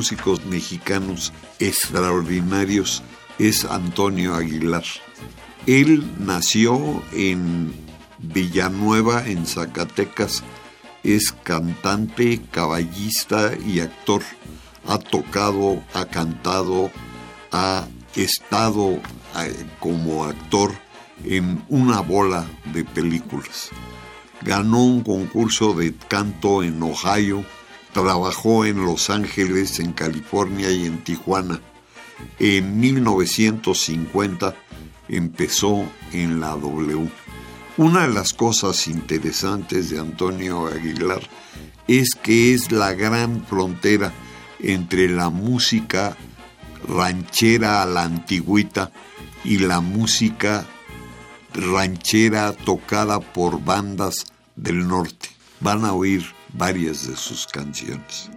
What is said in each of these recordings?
Músicos mexicanos extraordinarios es Antonio Aguilar. Él nació en Villanueva, en Zacatecas. Es cantante, caballista y actor. Ha tocado, ha cantado, ha estado eh, como actor en una bola de películas. Ganó un concurso de canto en Ohio Trabajó en Los Ángeles, en California y en Tijuana. En 1950 empezó en la W. Una de las cosas interesantes de Antonio Aguilar es que es la gran frontera entre la música ranchera a la antigüita y la música ranchera tocada por bandas del norte. Van a oír varias de sus canciones.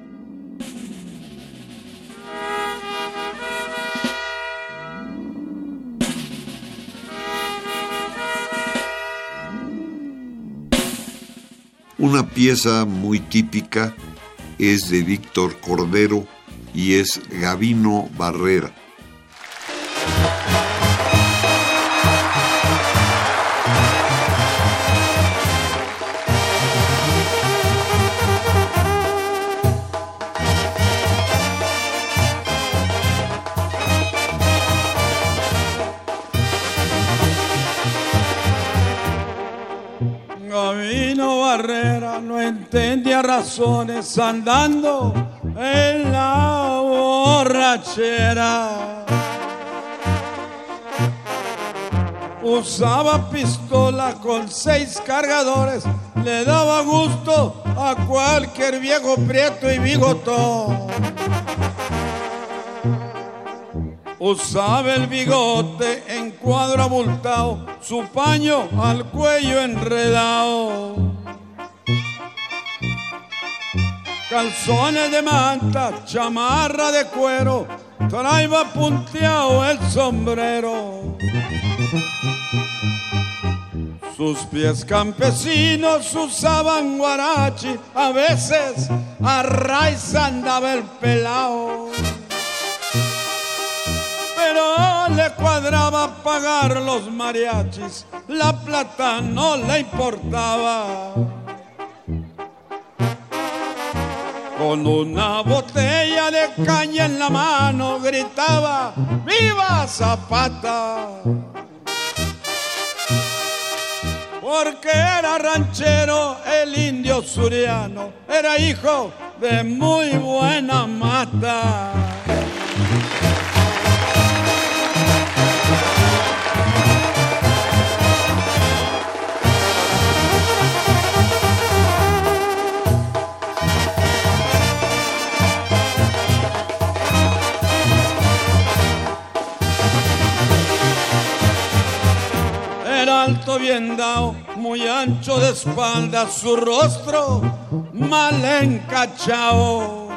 Una pieza muy típica es de Víctor Cordero y es Gavino Barrera. Andando en la borrachera. Usaba pistola con seis cargadores, le daba gusto a cualquier viejo prieto y bigotón. Usaba el bigote en cuadro abultado, su paño al cuello enredado. Calzones de manta, chamarra de cuero, traía punteado el sombrero. Sus pies campesinos usaban guarachi, a veces a raíz andaba el pelao. Pero le cuadraba pagar los mariachis, la plata no le importaba. Con una botella de caña en la mano gritaba, ¡Viva Zapata! Porque era ranchero el indio suriano, era hijo de muy buena mata. Bien dado, muy ancho de espalda, su rostro mal encachao.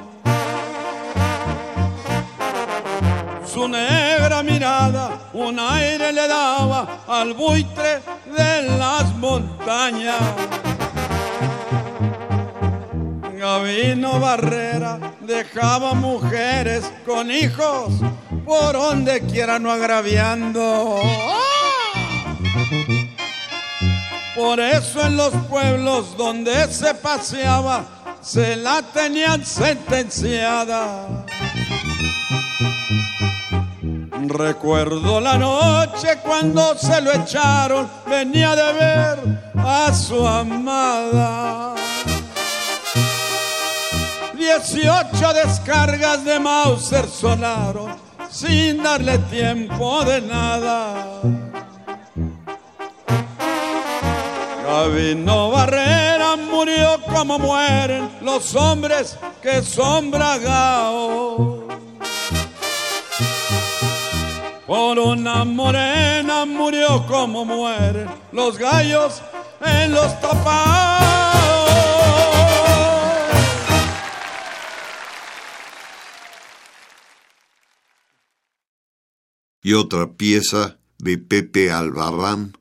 Su negra mirada un aire le daba al buitre de las montañas. Gavino Barrera dejaba mujeres con hijos por donde quiera no agraviando. Por eso en los pueblos donde se paseaba se la tenían sentenciada. Recuerdo la noche cuando se lo echaron, venía de ver a su amada. Dieciocho descargas de Mauser sonaron sin darle tiempo de nada. Gabino Barrera murió como mueren los hombres que son bragados. Por una morena murió como mueren los gallos en los tapados. Y otra pieza de Pepe Albarrán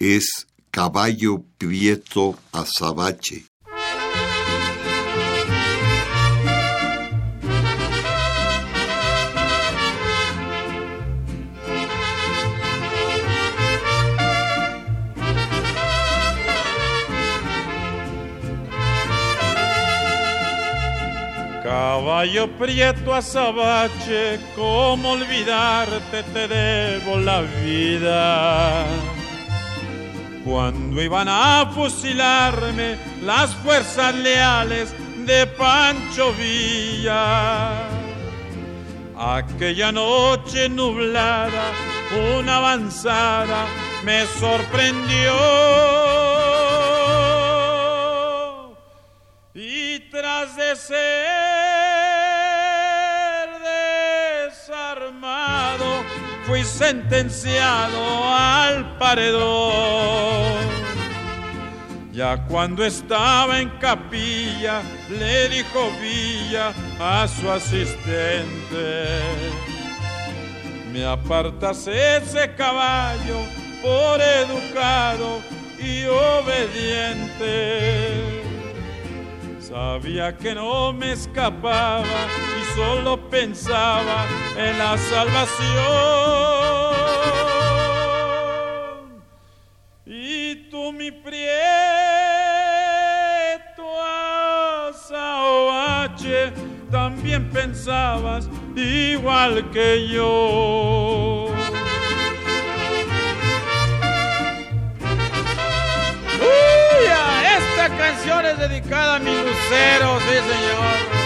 es Caballo Prieto Azabache. Caballo prieto azabache, ¿cómo olvidarte? Te debo la vida. Cuando iban a fusilarme las fuerzas leales de Pancho Villa. Aquella noche nublada, una avanzada me sorprendió. Y tras de ser sentenciado al paredón. Ya cuando estaba en capilla, le dijo Villa a su asistente, me apartas ese caballo por educado y obediente. Sabía que no me escapaba y solo pensaba en la salvación. Y tú mi prieto azabache también pensabas igual que yo. Dedicada a mi lucero, sí señor.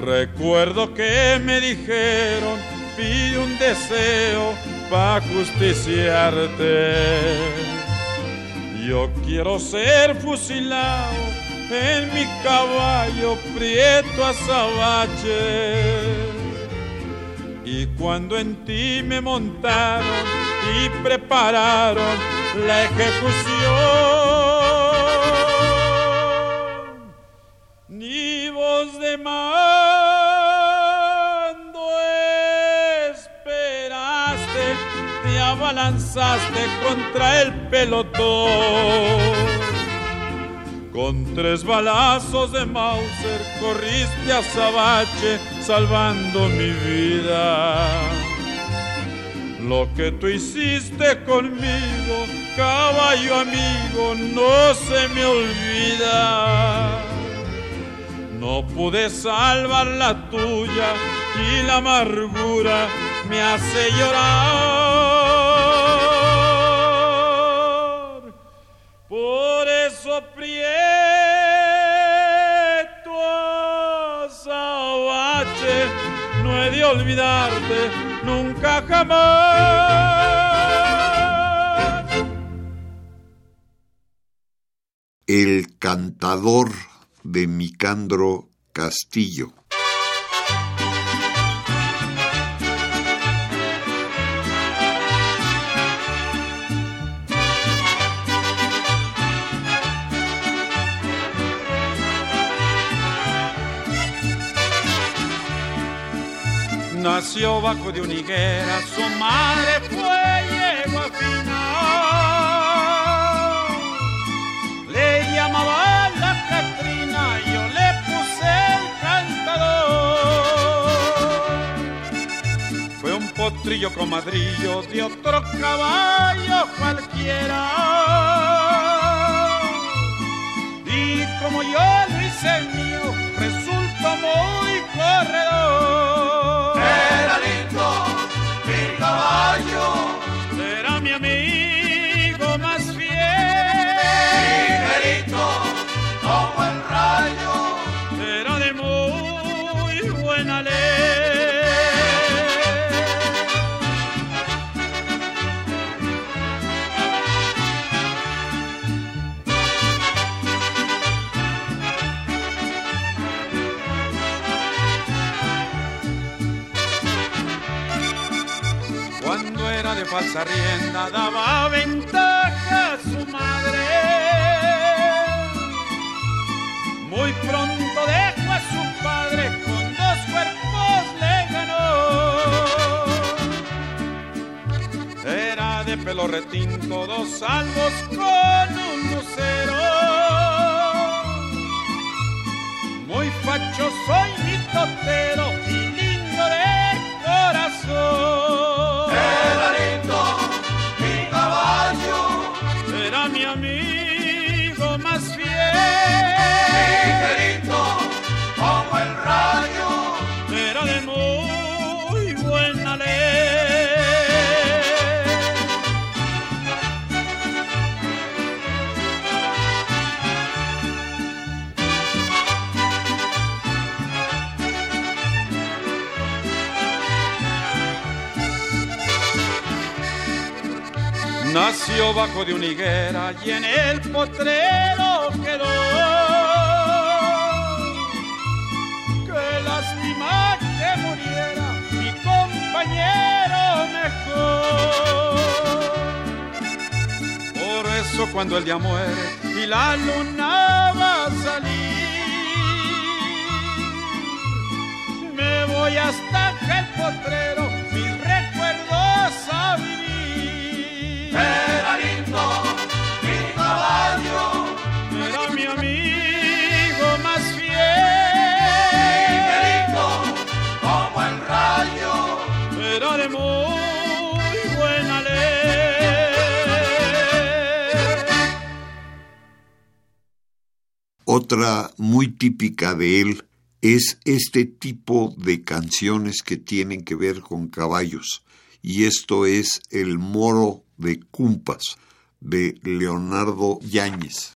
Recuerdo que me dijeron, pide un deseo para justiciarte. Yo quiero ser fusilado en mi caballo prieto azabache. Y cuando en ti me montaron y prepararon la ejecución, ni voz de mando esperaste, te abalanzaste contra el pelotón. Con tres balazos de Mauser corriste a Sabache salvando mi vida. Lo que tú hiciste conmigo, caballo amigo, no se me olvida. No pude salvar la tuya y la amargura me hace llorar. Olvidarte nunca jamás. El cantador de Micandro Castillo. Nació bajo de una higuera, su madre fue yegua final. Le llamaba la Catrina, yo le puse el cantador. Fue un potrillo comadrillo de otro caballo cualquiera. Y como yo lo hice mío, resultó muy corredor. Falsa rienda daba ventaja a su madre. Muy pronto dejó a su padre, con dos cuerpos le ganó. Era de pelo retinto, dos salvos con un lucero. Muy fachoso y mitotero y lindo de corazón. Nació bajo de una higuera y en el potrero quedó. Qué lástima que muriera mi compañero mejor. Por eso cuando el día muere y la luna va a salir, me voy hasta aquel potrero, Otra muy típica de él es este tipo de canciones que tienen que ver con caballos. Y esto es El Moro de Cumpas, de Leonardo Yáñez.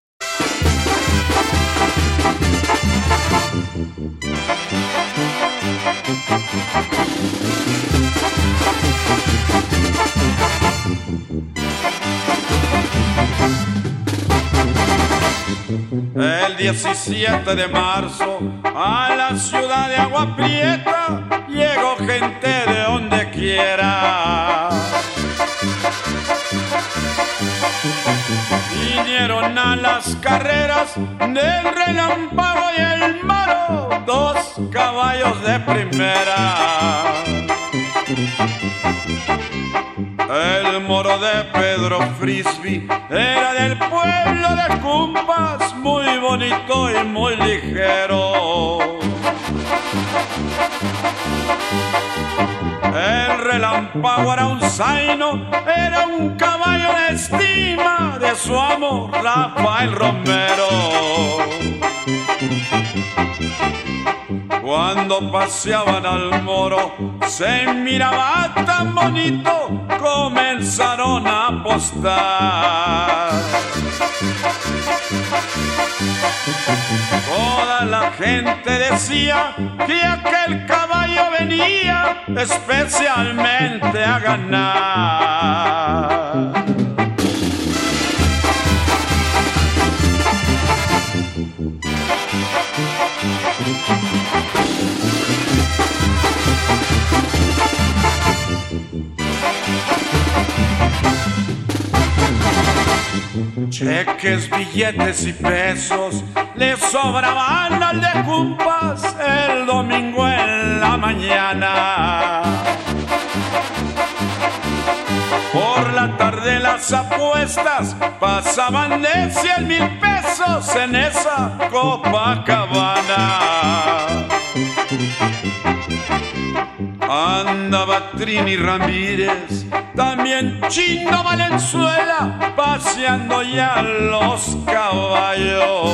El 17 de marzo a la ciudad de Agua Prieta llegó gente de donde quiera. Vinieron a las carreras del relámpago y el maro, dos caballos de primera. El moro de Pedro Frisby era del pueblo de Cumpas, muy bonito y muy ligero. El relámpago era un zaino, era un caballo de estima de su amo Rafael Romero. Cuando paseaban al moro, se miraba tan bonito, comenzaron a apostar. La gente decía que aquel caballo venía especialmente a ganar. Cheques, billetes y pesos le sobraban al de Cumpas el domingo en la mañana. Por la tarde las apuestas pasaban de 100 mil pesos en esa Copacabana. Andaba Trini Ramírez, también Chino Valenzuela, paseando ya los caballos.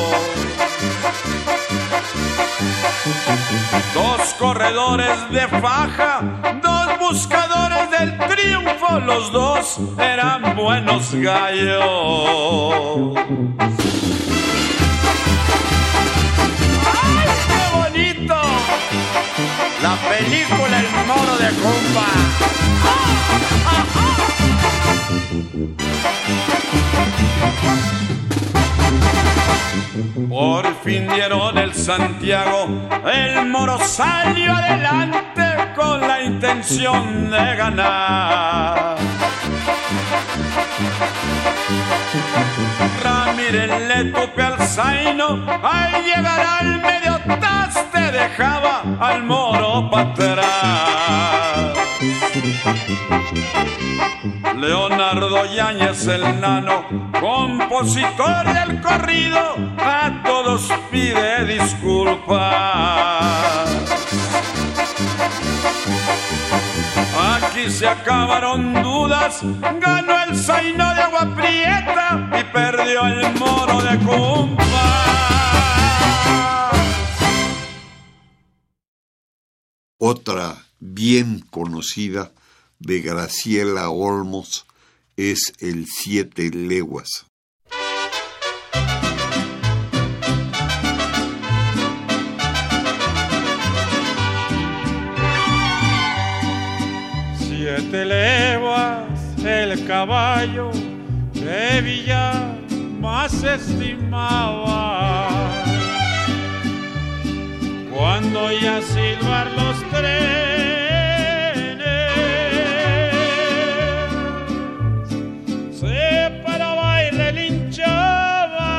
Dos corredores de faja, dos buscadores del triunfo, los dos eran buenos gallos. ¡Ay, qué bonito! La película El Moro de Compa. Por fin dieron el Santiago, el Moro salió adelante con la intención de ganar. Ramírez le tupe al Zaino, al llegar al medio dejaba al Moro para atrás. Leonardo Yáñez el nano, compositor del corrido, a todos pide disculpas. Aquí se acabaron dudas, ganó el Zaino de Agua Prieta y perdió el Moro de Cumpa. Otra bien conocida de Graciela Olmos es el Siete Leguas. Siete leguas el caballo que Villa más estimaba. Cuando ya silbar los trenes, se paraba y relinchaba.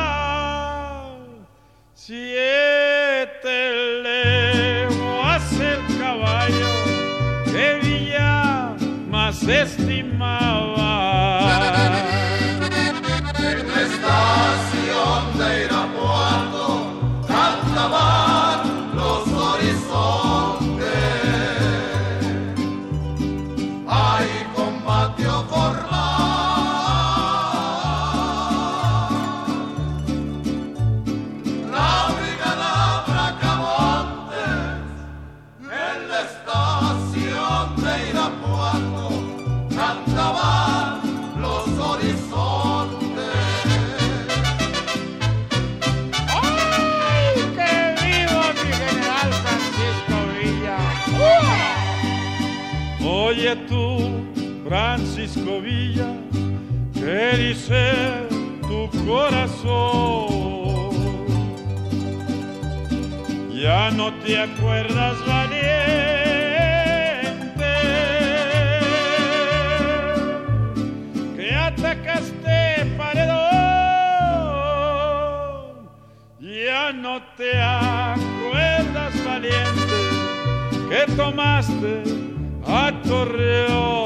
Siete leguas el caballo que Villa más estimaba. ¿Qué dice tu corazón? Ya no te acuerdas, valiente, que atacaste paredón. Ya no te acuerdas, valiente, que tomaste a Torreón.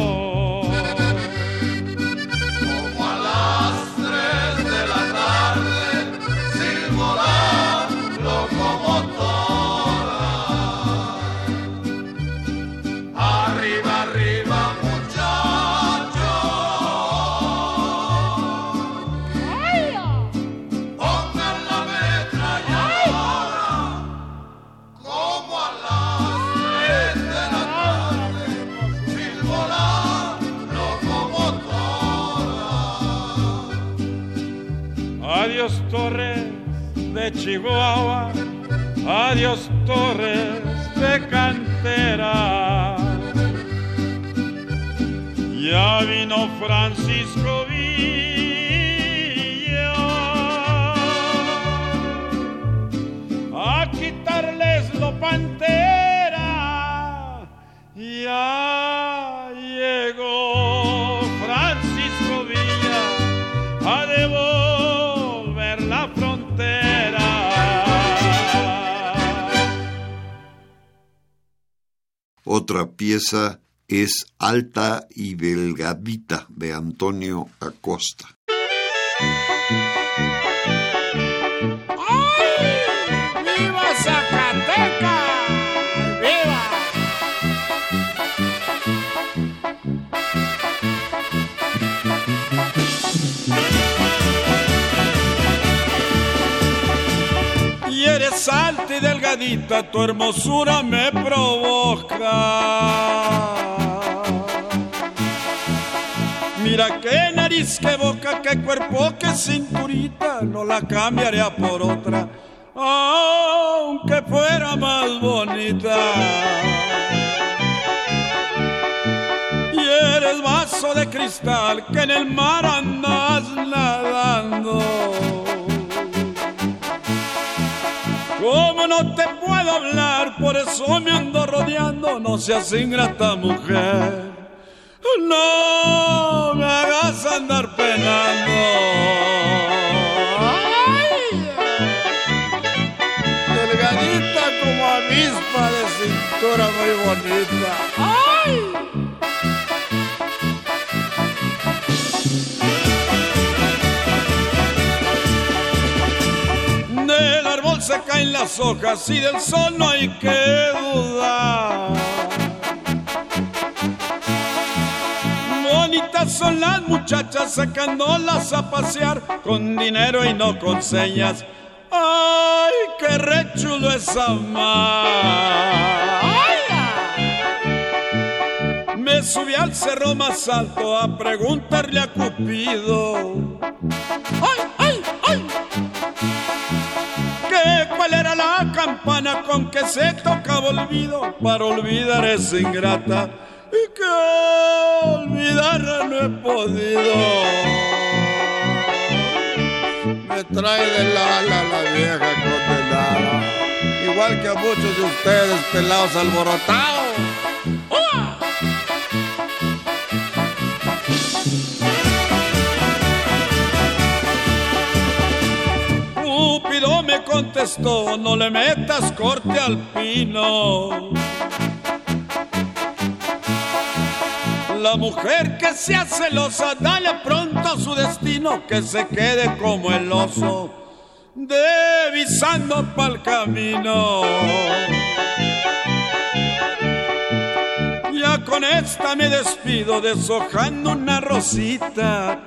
Chihuahua, adiós Torres de Cantera. Ya vino Francisco Villa a quitarles lo pantera. Ya Otra pieza es Alta y Delgadita de Antonio Acosta. ¡Viva! ¡Viva! Y eres tu hermosura me provoca. Mira qué nariz, qué boca, qué cuerpo, qué cinturita, no la cambiaría por otra, aunque fuera más bonita. Y eres vaso de cristal que en el mar andas nadando. Como no te puedo hablar, por eso me ando rodeando, no seas ingrata mujer. No me hagas andar penando. Ay, delgadita como avispa de cintura muy bonita. Se caen las hojas y del sol no hay que dudar. Bonitas son las muchachas sacándolas a pasear con dinero y no con señas. ¡Ay, qué rechulo es amar! Me subí al cerro más alto a preguntarle a Cupido. Campana con que se tocaba olvido para olvidar esa ingrata y que olvidarla no he podido. Me trae del ala la vieja condenada, igual que a muchos de ustedes pelados alborotados. Contestó, no le metas corte al pino. La mujer que sea celosa, dale pronto a su destino, que se quede como el oso, devisando pa'l camino. Ya con esta me despido, deshojando una rosita.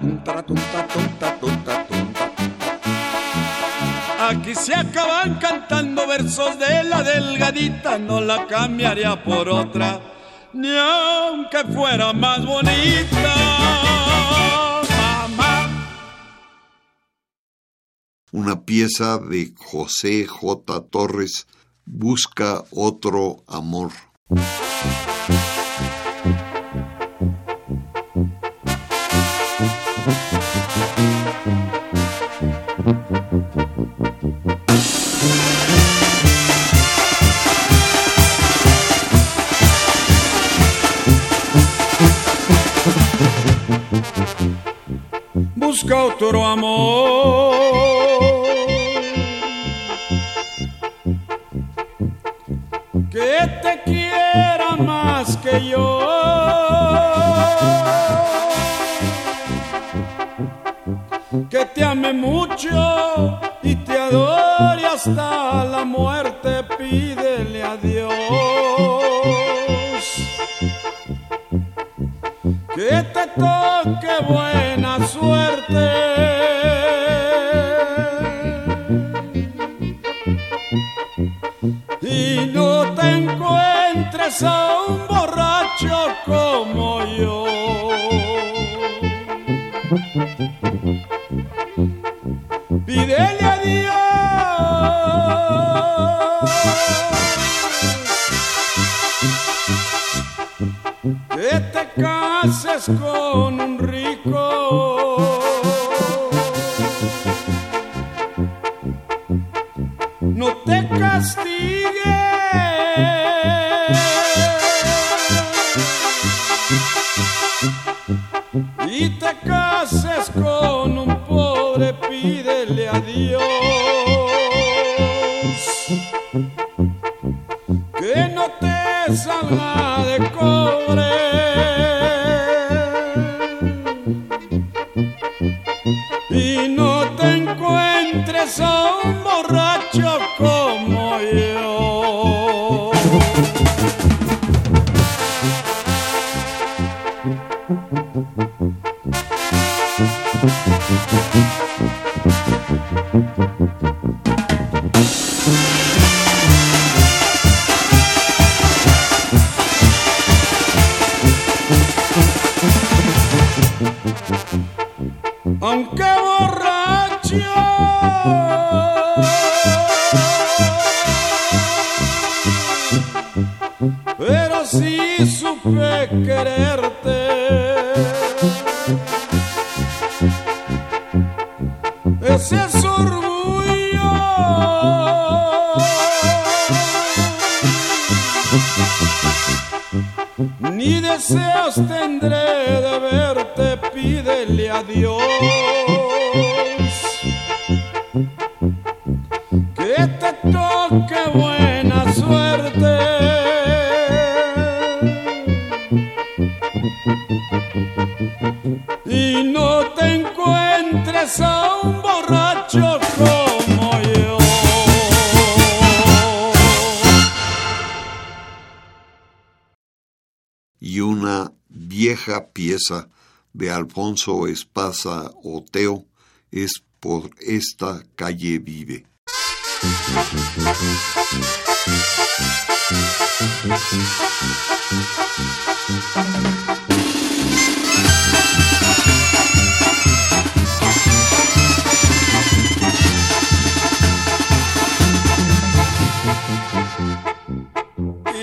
Aquí se acaban cantando versos de la delgadita, no la cambiaría por otra, ni aunque fuera más bonita. Una pieza de José J. Torres, Busca otro amor. Otro amor Alfonso Espaza Oteo es por esta calle vive.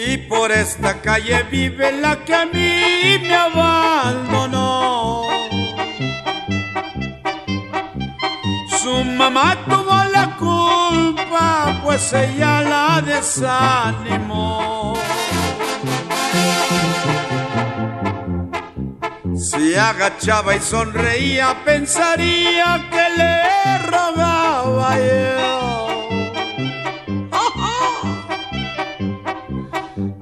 Y por esta calle vive la que a mí me abandonó. Su mamá tuvo la culpa, pues ella la desanimó. Si agachaba y sonreía, pensaría que le rogaba yo.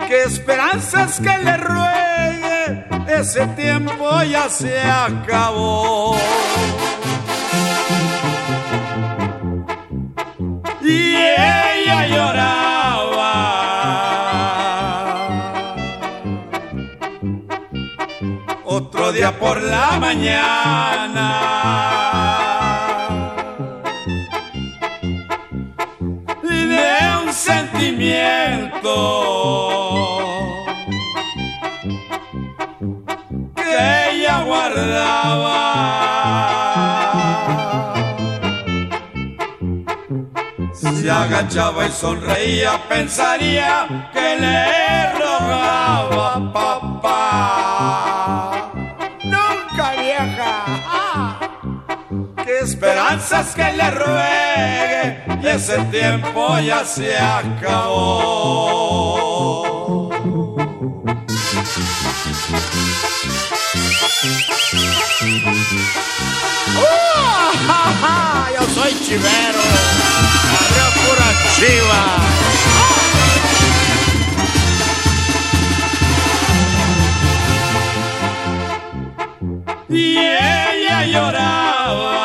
qué esperanzas que le ruegue, ese tiempo ya se acabó. Y ella lloraba. Otro día por la mañana. de un sentimiento que ella guardaba. Si agachaba y sonreía, pensaría que le rogaba papá. Nunca vieja. Qué esperanzas que le ruegue y ese tiempo ya se acabó. ¡Uh! ja, ja! Yo soy chivero, chiva. Y ella lloraba.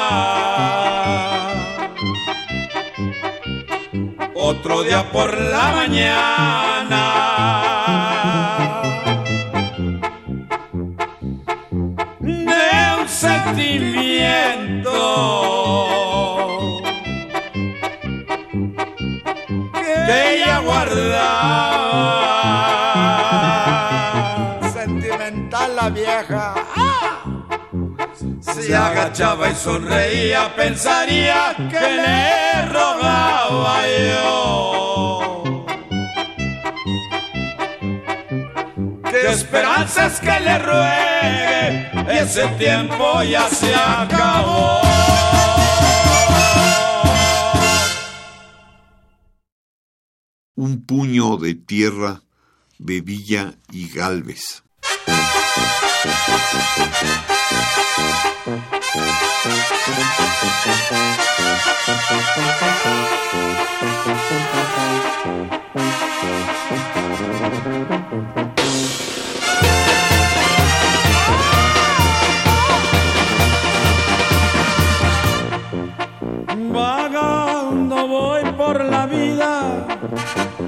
Otro día por la mañana. Que ella guardaba. Sentimental la vieja. Si agachaba y sonreía, pensaría que le rogaba yo. Qué esperanzas que le ruegue, ese tiempo ya se acabó. Un puño de tierra de Villa y Galvez.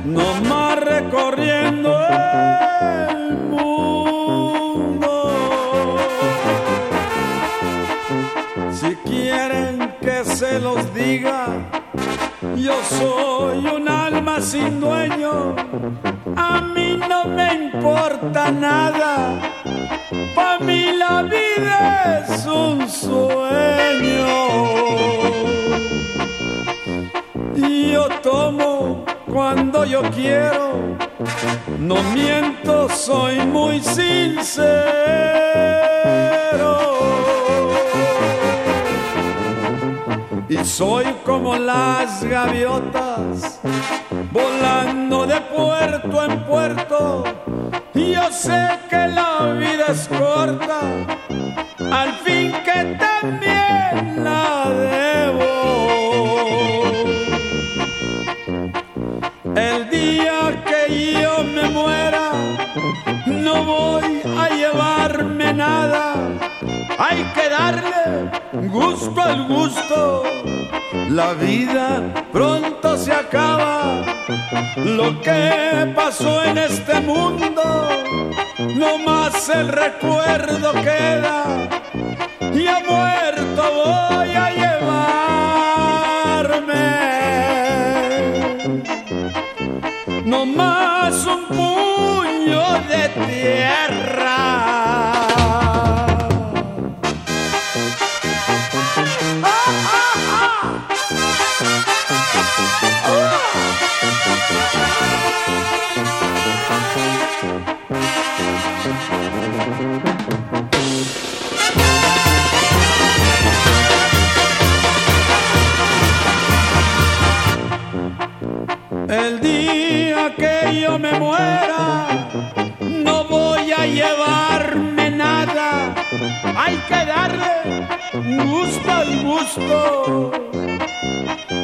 Nomás recorriendo el mundo. Si quieren que se los diga, yo soy un alma sin dueño, a mí no me importa nada pa' mí la vida es un sueño. Yo tomo cuando yo quiero, no miento, soy muy sincero. y soy como las gaviotas volando de puerto en puerto. Y yo sé que la vida es corta, al fin que también hay que darle gusto al gusto. La vida pronto se acaba. Lo que pasó en este mundo, no más el recuerdo queda. Y a muerto voy a llevarme. No más un puño de tierra.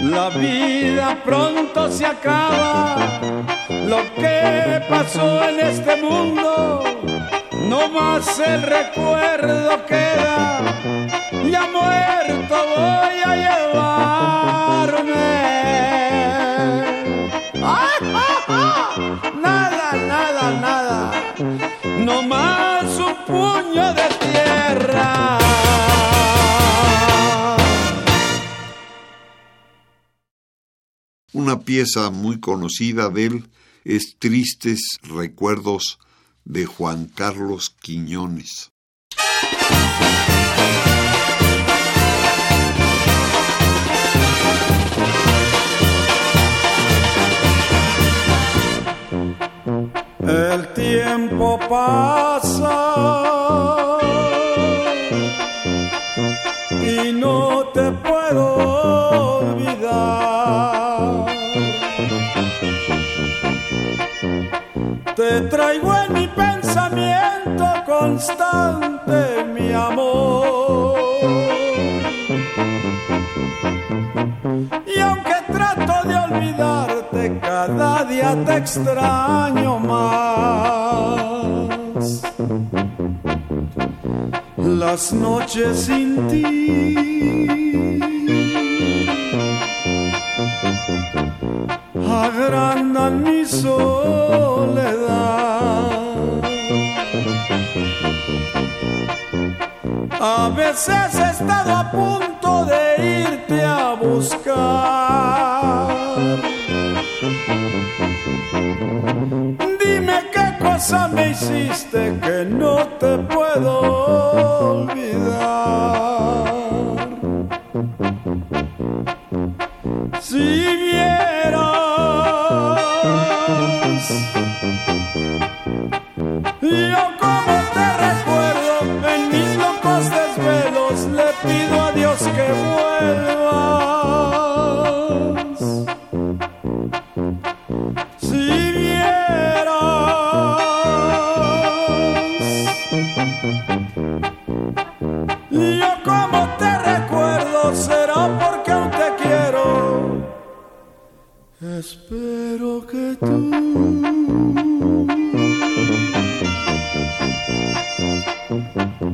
La vida pronto se acaba. Lo que pasó en este mundo, no más el recuerdo queda. Ya muerto voy a llevarme. Pieza muy conocida de él es Tristes Recuerdos de Juan Carlos Quiñones. El tiempo pasa y no te extraño más. Las noches sin ti agrandan mi soledad. A veces he estado a punto que tú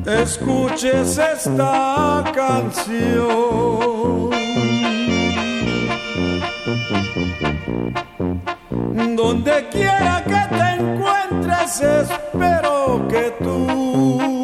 escuches esta canción. Donde quiera que te encuentres, espero que tú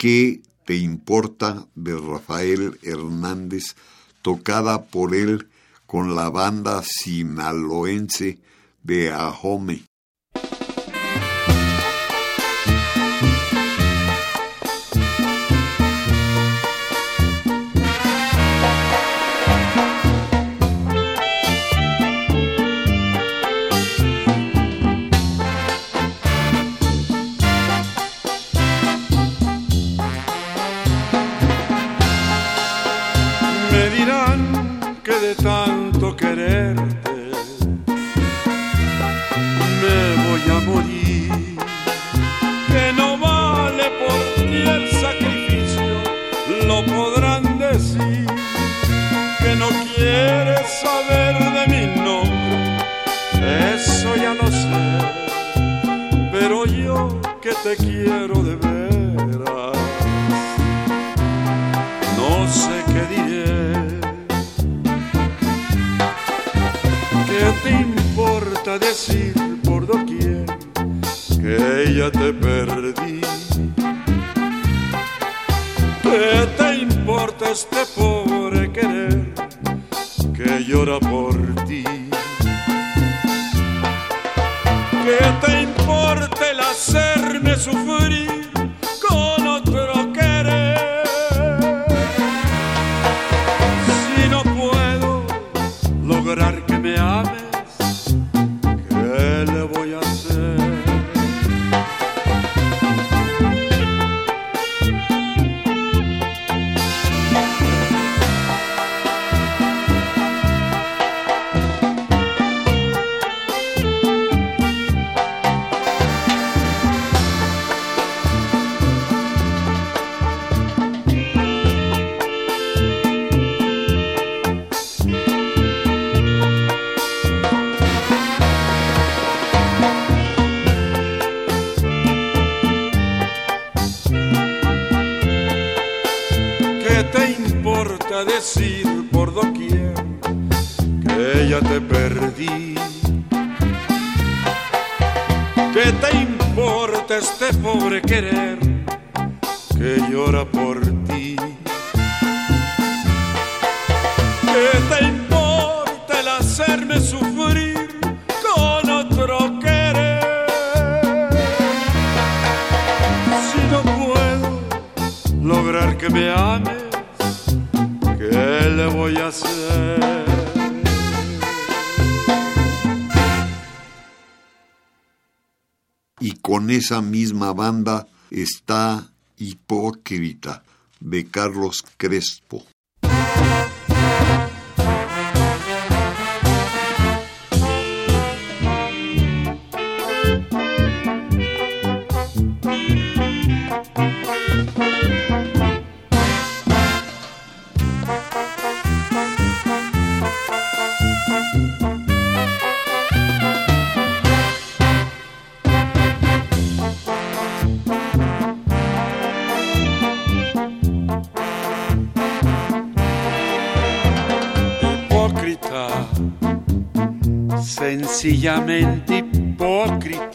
¿Qué te importa? de Rafael Hernández, tocada por él con la banda sinaloense de Ahome. pobre querer. banda está hipócrita de Carlos Crespo. sencillamente hipócrita.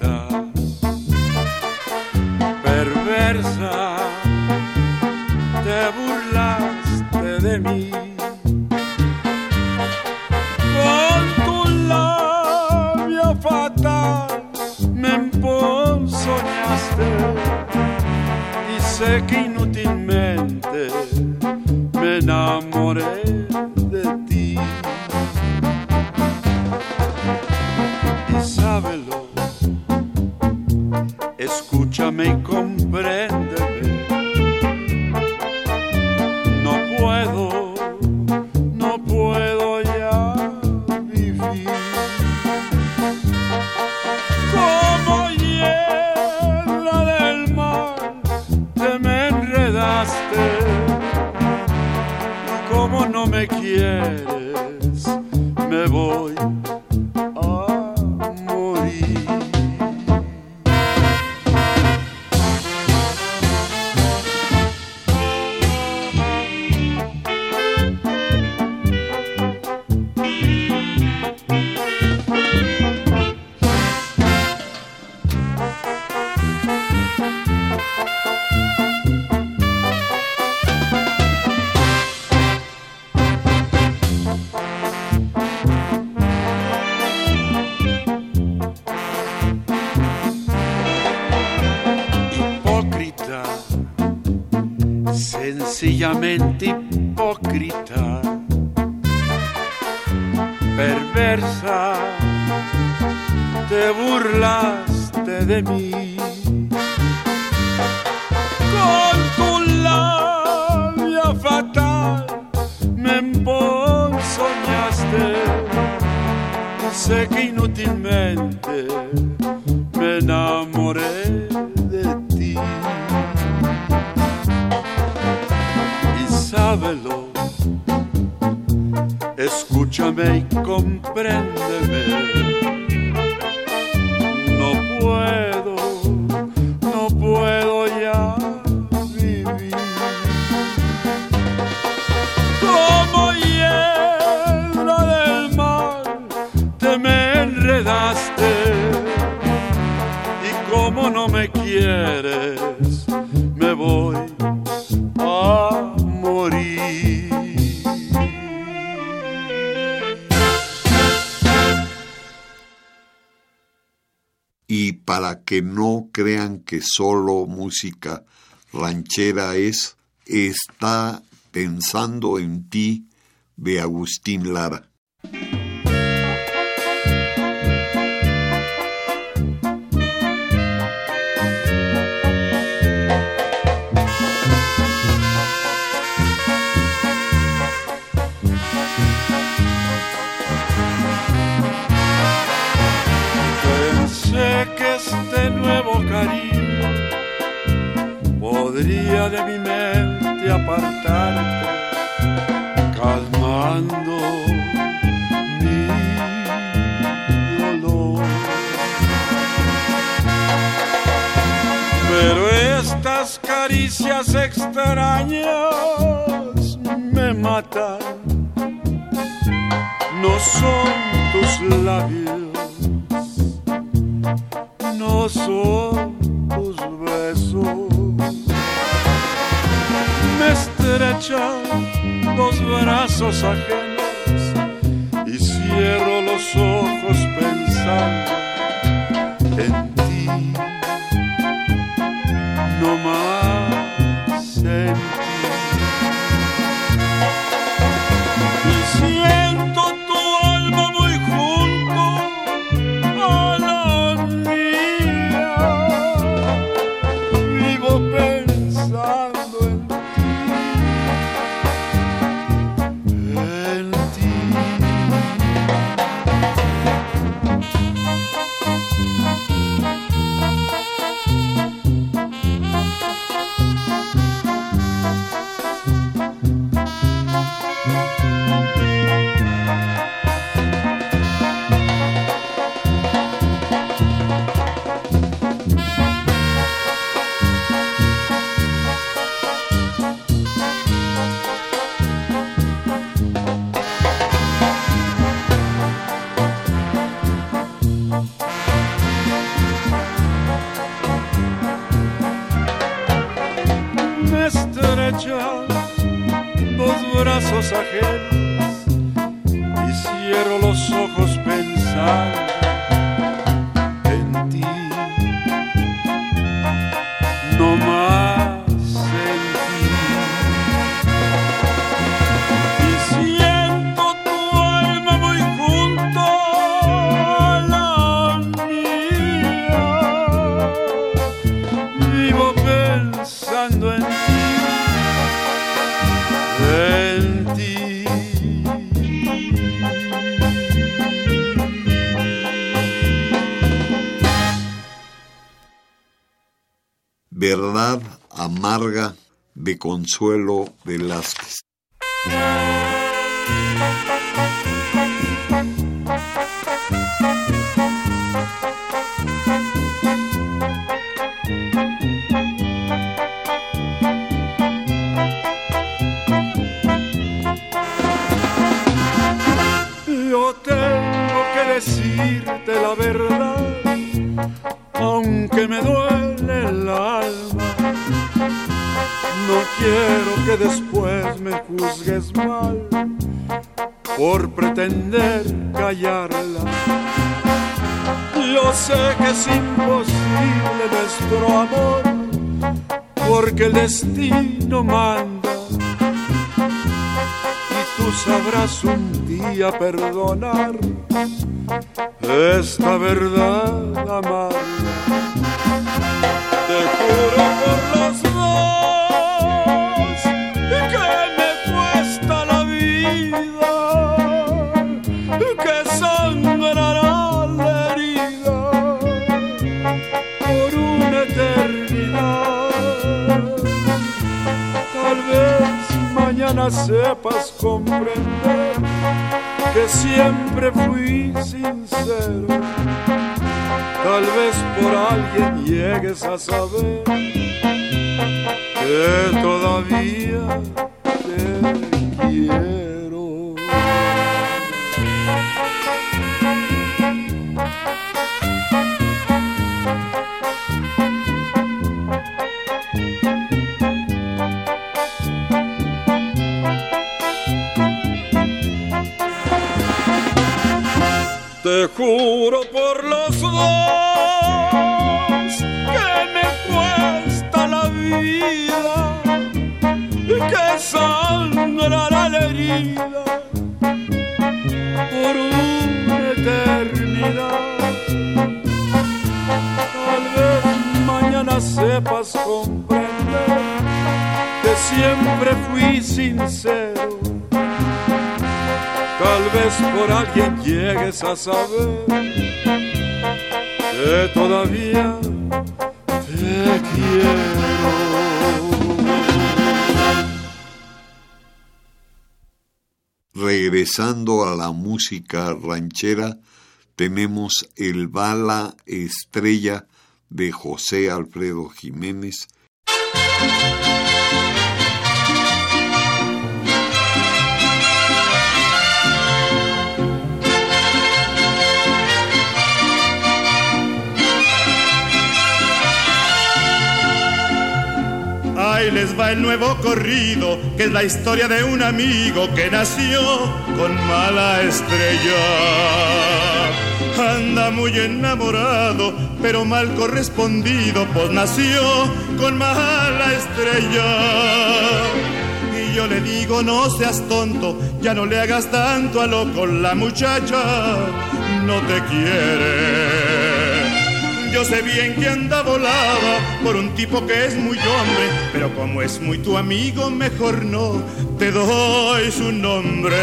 Escúchame y compréndeme. No puedo que no crean que solo música ranchera es, está pensando en ti de Agustín Lara. sería de mi mente apartarte, calmando mi dolor. Pero estas caricias extrañas me matan, no son tus labios, no son derecha dos brazos ajenos y cierro los ojos pensando en Consuelo Velázquez. Yo callarla. Yo sé que es imposible nuestro amor, porque el destino manda. Y tú sabrás un día perdonar esta verdad amarga. Te juro por sepas comprender que siempre fui sincero. Tal vez por alguien llegues a saber que todavía sepas comprender que siempre fui sincero. Tal vez por alguien llegues a saber que todavía te quiero. Regresando a la música ranchera, tenemos el Bala Estrella de José Alfredo Jiménez. Les va el nuevo corrido, que es la historia de un amigo que nació con mala estrella. Anda muy enamorado, pero mal correspondido, pues nació con mala estrella. Y yo le digo, no seas tonto, ya no le hagas tanto a loco, la muchacha no te quiere. Yo sé bien que anda volada por un tipo que es muy hombre, pero como es muy tu amigo, mejor no te doy su nombre.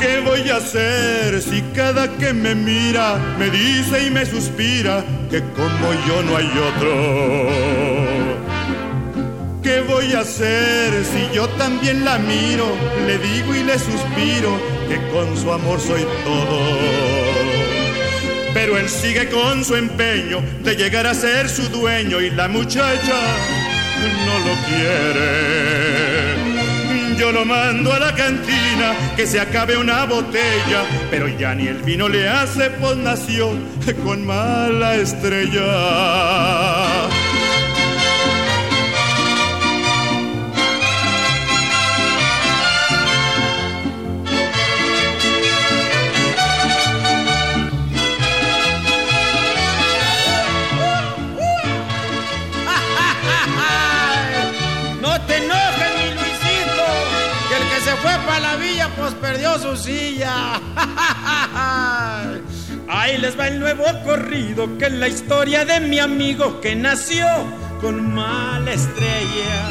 ¿Qué voy a hacer si cada que me mira me dice y me suspira que como yo no hay otro? ¿Qué voy a hacer si yo también la miro? Le digo y le suspiro que con su amor soy todo pero él sigue con su empeño de llegar a ser su dueño y la muchacha no lo quiere. Yo lo mando a la cantina que se acabe una botella, pero ya ni el vino le hace, pues nació con mala estrella. Su silla. Ahí les va el nuevo corrido, que es la historia de mi amigo que nació con mala estrella.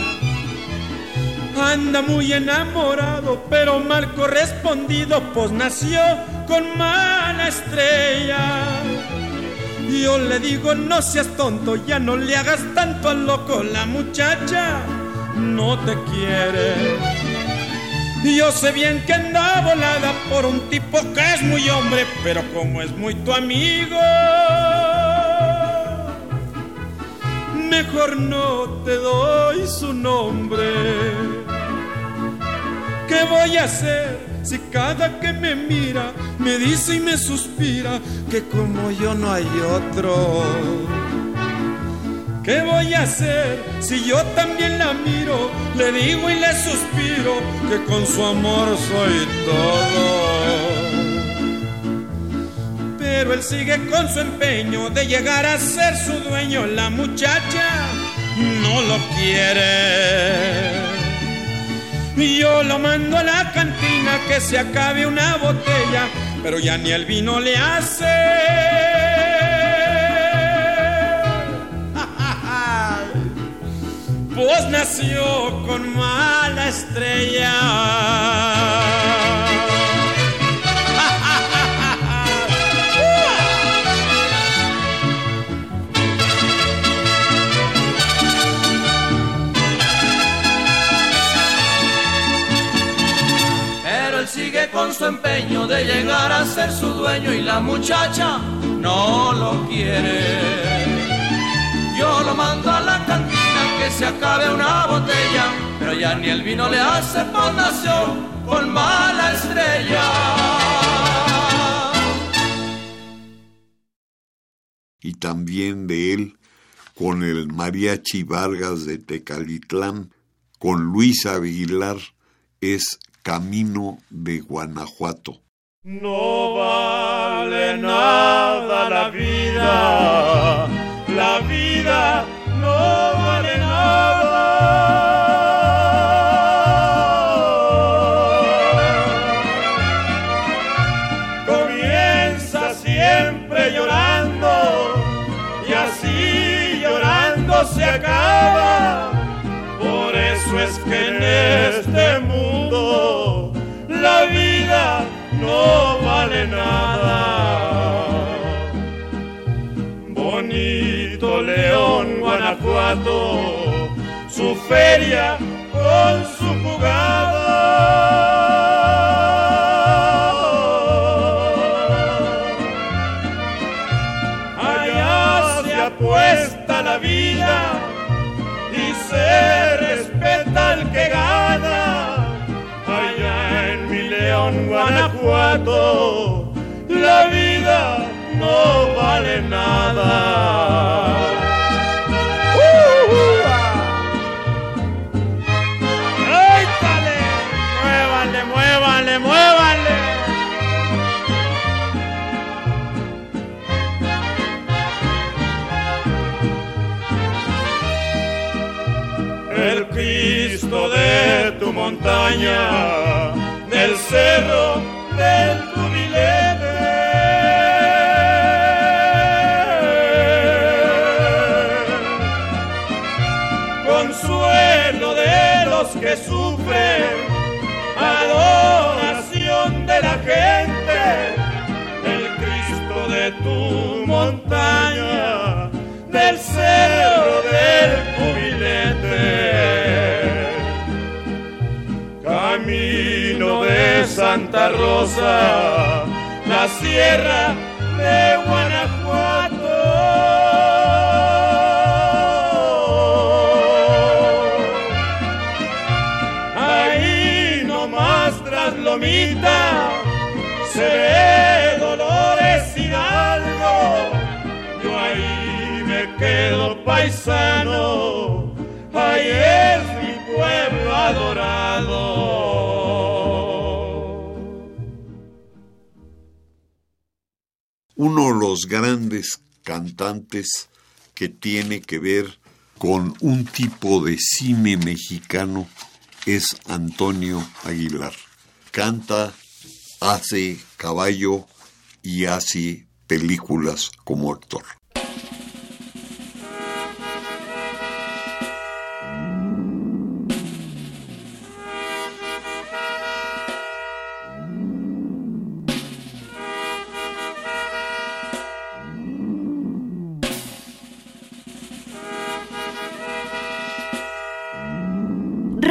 Anda muy enamorado, pero mal correspondido, pues nació con mala estrella. Yo le digo, no seas tonto, ya no le hagas tanto al loco, la muchacha no te quiere. Yo sé bien que anda volada por un tipo que es muy hombre, pero como es muy tu amigo, mejor no te doy su nombre. ¿Qué voy a hacer si cada que me mira me dice y me suspira que como yo no hay otro? ¿Qué voy a hacer si yo también la miro? Le digo y le suspiro que con su amor soy todo. Pero él sigue con su empeño de llegar a ser su dueño. La muchacha no lo quiere. Y yo lo mando a la cantina que se acabe una botella, pero ya ni el vino le hace. Nació con mala estrella. Pero él sigue con su empeño de llegar a ser su dueño y la muchacha no lo quiere. Yo lo mando a la que se acabe una botella, pero ya ni el vino le hace fundación con mala estrella. Y también de él con el Mariachi Vargas de Tecalitlán, con Luis Aguilar, es Camino de Guanajuato. No vale nada la vida, la no vale nada. Bonito León, Guanajuato, su feria con su jugada. Vida y se respeta al que gana. Guanajuato, la vida no vale nada. ¡Échale! ¡Muévanle, muévanle, muévanle! El Cristo de tu montaña, del cerro Santa Rosa, la sierra de Guanajuato. Ahí nomás tras Lomita se ve Dolores Hidalgo. Yo ahí me quedo paisano, los grandes cantantes que tiene que ver con un tipo de cine mexicano es Antonio Aguilar. Canta, hace caballo y hace películas como actor.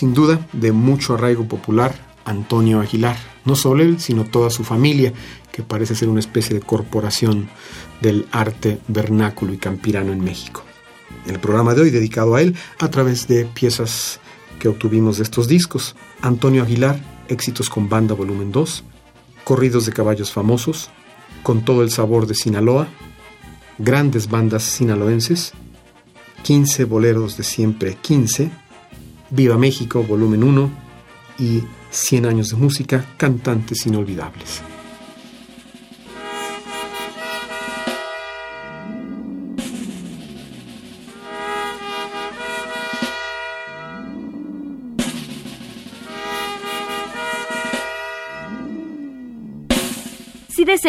Sin duda, de mucho arraigo popular, Antonio Aguilar. No solo él, sino toda su familia, que parece ser una especie de corporación del arte vernáculo y campirano en México. El programa de hoy dedicado a él a través de piezas que obtuvimos de estos discos. Antonio Aguilar, Éxitos con Banda Volumen 2, Corridos de Caballos Famosos, Con todo el sabor de Sinaloa, Grandes Bandas Sinaloenses, 15 Boleros de Siempre 15, Viva México, volumen 1 y 100 años de música, cantantes inolvidables.